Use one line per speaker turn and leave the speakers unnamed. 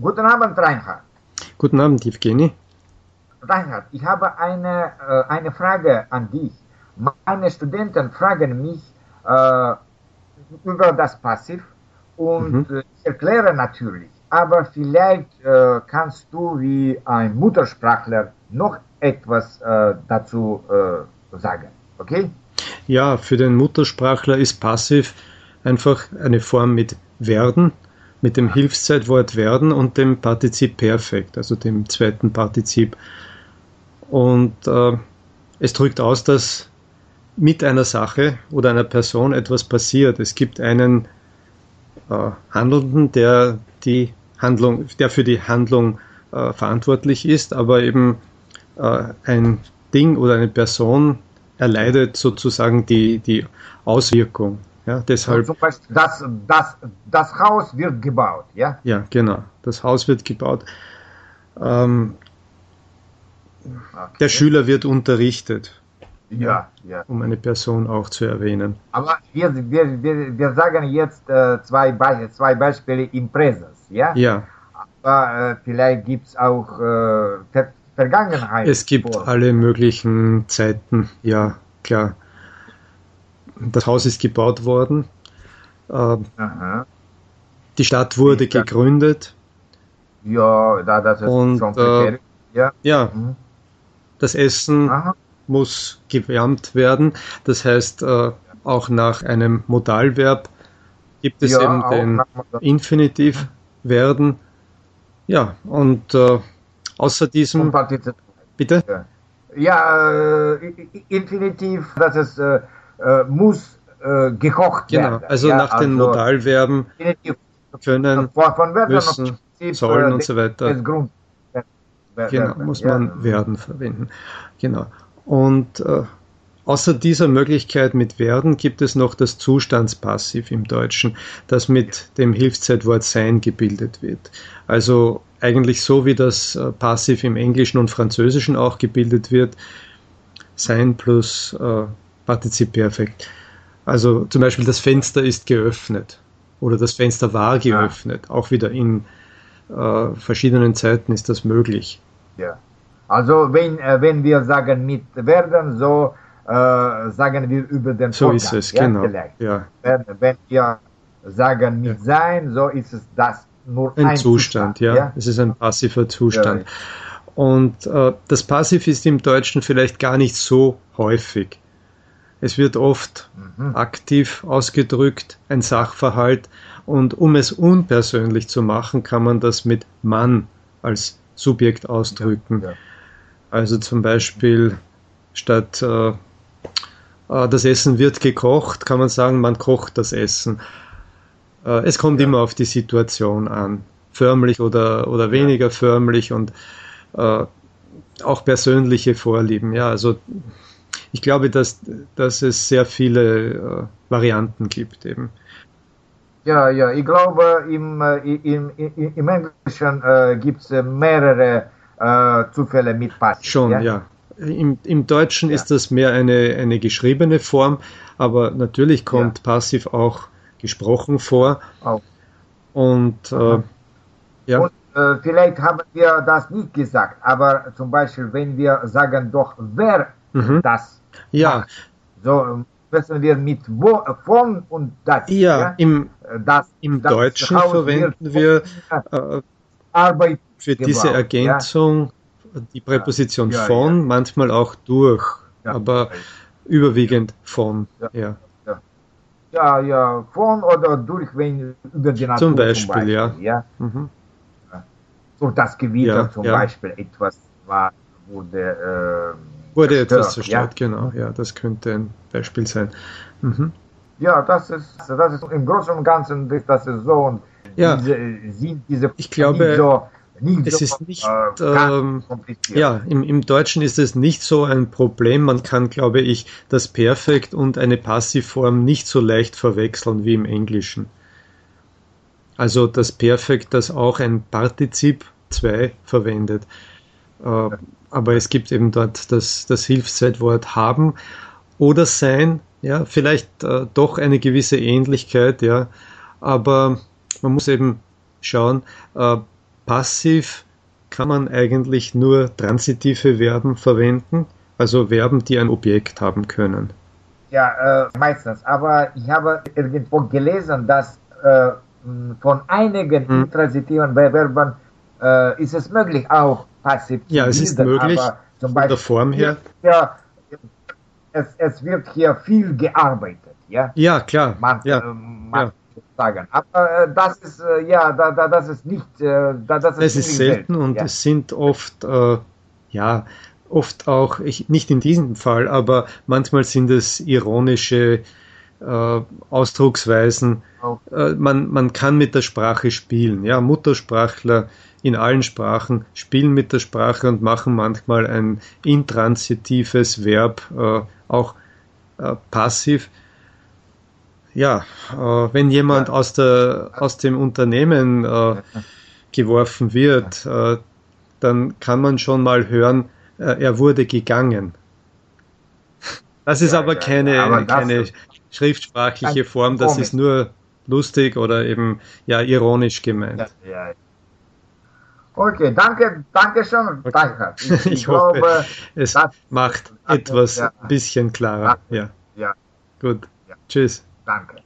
Guten Abend, Reinhard.
Guten Abend, Evgeny.
Reinhard, ich habe eine, äh, eine Frage an dich. Meine Studenten fragen mich äh, über das Passiv und mhm. ich erkläre natürlich, aber vielleicht äh, kannst du wie ein Muttersprachler noch etwas äh, dazu äh, sagen, okay?
Ja, für den Muttersprachler ist Passiv einfach eine Form mit werden, mit dem Hilfszeitwort werden und dem Partizip Perfekt, also dem zweiten Partizip. Und äh, es drückt aus, dass mit einer Sache oder einer Person etwas passiert. Es gibt einen äh, Handelnden, der die Handlung, der für die Handlung äh, verantwortlich ist, aber eben äh, ein Ding oder eine Person erleidet sozusagen die, die Auswirkung. Ja, deshalb.
Zum Beispiel das, das, das Haus wird gebaut, ja?
Ja, genau. Das Haus wird gebaut. Ähm, okay. Der Schüler wird unterrichtet.
Ja, ja.
Um eine Person auch zu erwähnen.
Aber wir, wir, wir, wir sagen jetzt äh, zwei, Be zwei Beispiele im Präsens, ja?
Ja.
Aber äh, vielleicht gibt es auch äh, Ver Vergangenheit.
Es gibt vor. alle möglichen Zeiten, ja, klar. Das Haus ist gebaut worden. Äh, die Stadt wurde ich gegründet.
Ja, da, das ist
und, schon äh, ja. ja. Mhm. Das Essen Aha muss gewärmt werden. Das heißt, äh, auch nach einem Modalverb gibt es ja, eben den Infinitiv werden. Ja, und äh, außer diesem.
Bitte? Ja, äh, Infinitiv, das ist, äh, äh, muss äh, gekocht
genau, werden. Genau, also ja, nach also den Modalverben können, müssen, sollen und so weiter. Genau, muss man werden verwenden. Genau. Und äh, außer dieser Möglichkeit mit werden gibt es noch das Zustandspassiv im Deutschen, das mit dem Hilfszeitwort sein gebildet wird. Also eigentlich so wie das äh, Passiv im Englischen und Französischen auch gebildet wird, sein plus äh, Partizip Perfekt. Also zum Beispiel das Fenster ist geöffnet oder das Fenster war geöffnet. Ja. Auch wieder in äh, verschiedenen Zeiten ist das möglich.
Ja. Also wenn, äh, wenn wir sagen mit werden, so äh, sagen wir über den
So Vorgang, ist es, ja, genau.
Ja. Wenn, wenn, wir sagen mit ja. sein, so ist es das nur
ein, ein Zustand, Zustand ja. ja. Es ist ein passiver Zustand. Und äh, das Passiv ist im Deutschen vielleicht gar nicht so häufig. Es wird oft mhm. aktiv ausgedrückt, ein Sachverhalt. Und um es unpersönlich zu machen, kann man das mit Mann als Subjekt ausdrücken. Ja, ja. Also zum Beispiel statt äh, äh, das Essen wird gekocht, kann man sagen, man kocht das Essen. Äh, es kommt ja. immer auf die Situation an, förmlich oder, oder weniger förmlich und äh, auch persönliche Vorlieben. Ja, also ich glaube, dass, dass es sehr viele äh, Varianten gibt eben.
Ja, ja, ich glaube, im, äh, im, im, im Englischen äh, gibt es mehrere äh, Zufälle mit Pass.
Schon, ja. ja. Im, Im Deutschen ja. ist das mehr eine, eine geschriebene Form, aber natürlich kommt ja. passiv auch gesprochen vor. Auch. Und äh, ja. Und,
äh, vielleicht haben wir das nicht gesagt, aber zum Beispiel, wenn wir sagen doch, wer mhm. das
ja. macht,
so müssen wir mit wo, von und das.
Ja, ja? Im, das, im das Deutschen verwenden wir äh, Arbeit für gebraucht, diese Ergänzung ja. die Präposition ja, von, manchmal auch durch, aber überwiegend von.
Ja. Ja. ja, von oder durch, wenn über die
Natur zum Beispiel, zum Beispiel
ja. ja. Mhm. So das Gewitter zum Beispiel etwas war, wurde
äh, wurde zerstört, etwas zerstört, genau, ja, das könnte ein Beispiel sein. Mhm.
Ja, das ist, das ist im Großen und Ganzen, das ist so und
ja. diese, sind diese ich glaube, so, es ist nicht, äh, ähm, ja, im, im Deutschen ist es nicht so ein Problem. Man kann, glaube ich, das Perfekt und eine Passivform nicht so leicht verwechseln wie im Englischen. Also das Perfekt, das auch ein Partizip 2 verwendet. Äh, aber es gibt eben dort das, das Hilfszeitwort haben oder sein. Ja, vielleicht äh, doch eine gewisse Ähnlichkeit, ja. Aber man muss eben schauen, äh, passiv kann man eigentlich nur transitive Verben verwenden, also Verben, die ein Objekt haben können.
Ja, äh, meistens. Aber ich habe irgendwo gelesen, dass äh, von einigen hm. intransitiven Verben äh, ist es möglich, auch passiv
zu Ja, es ist möglich, aber zum Beispiel, von der Form her.
Ja, es, es wird hier viel gearbeitet. Ja,
ja klar.
Man,
ja.
Äh, man ja. Sagen. Aber äh, das ist äh, ja, da, da, das ist nicht. Äh, da, das
ist, ist selten, selten und ja. es sind oft äh, ja oft auch ich, nicht in diesem Fall, aber manchmal sind es ironische äh, Ausdrucksweisen. Äh, man, man kann mit der Sprache spielen. Ja, Muttersprachler in allen Sprachen spielen mit der Sprache und machen manchmal ein intransitives Verb äh, auch äh, passiv. Ja, äh, wenn jemand aus, der, aus dem Unternehmen äh, geworfen wird, dann kann man schon mal hören, er wurde gegangen. Das ist ja, aber keine, ja, aber keine schriftsprachliche Form, das ist nur lustig oder eben ja ironisch gemeint. Ja,
Okay, danke, danke schon, okay. danke.
Ich, ich, glaube, hoffe, es macht etwas ein bisschen klarer. Ja. ja. Gut. Tschüss.
Danke.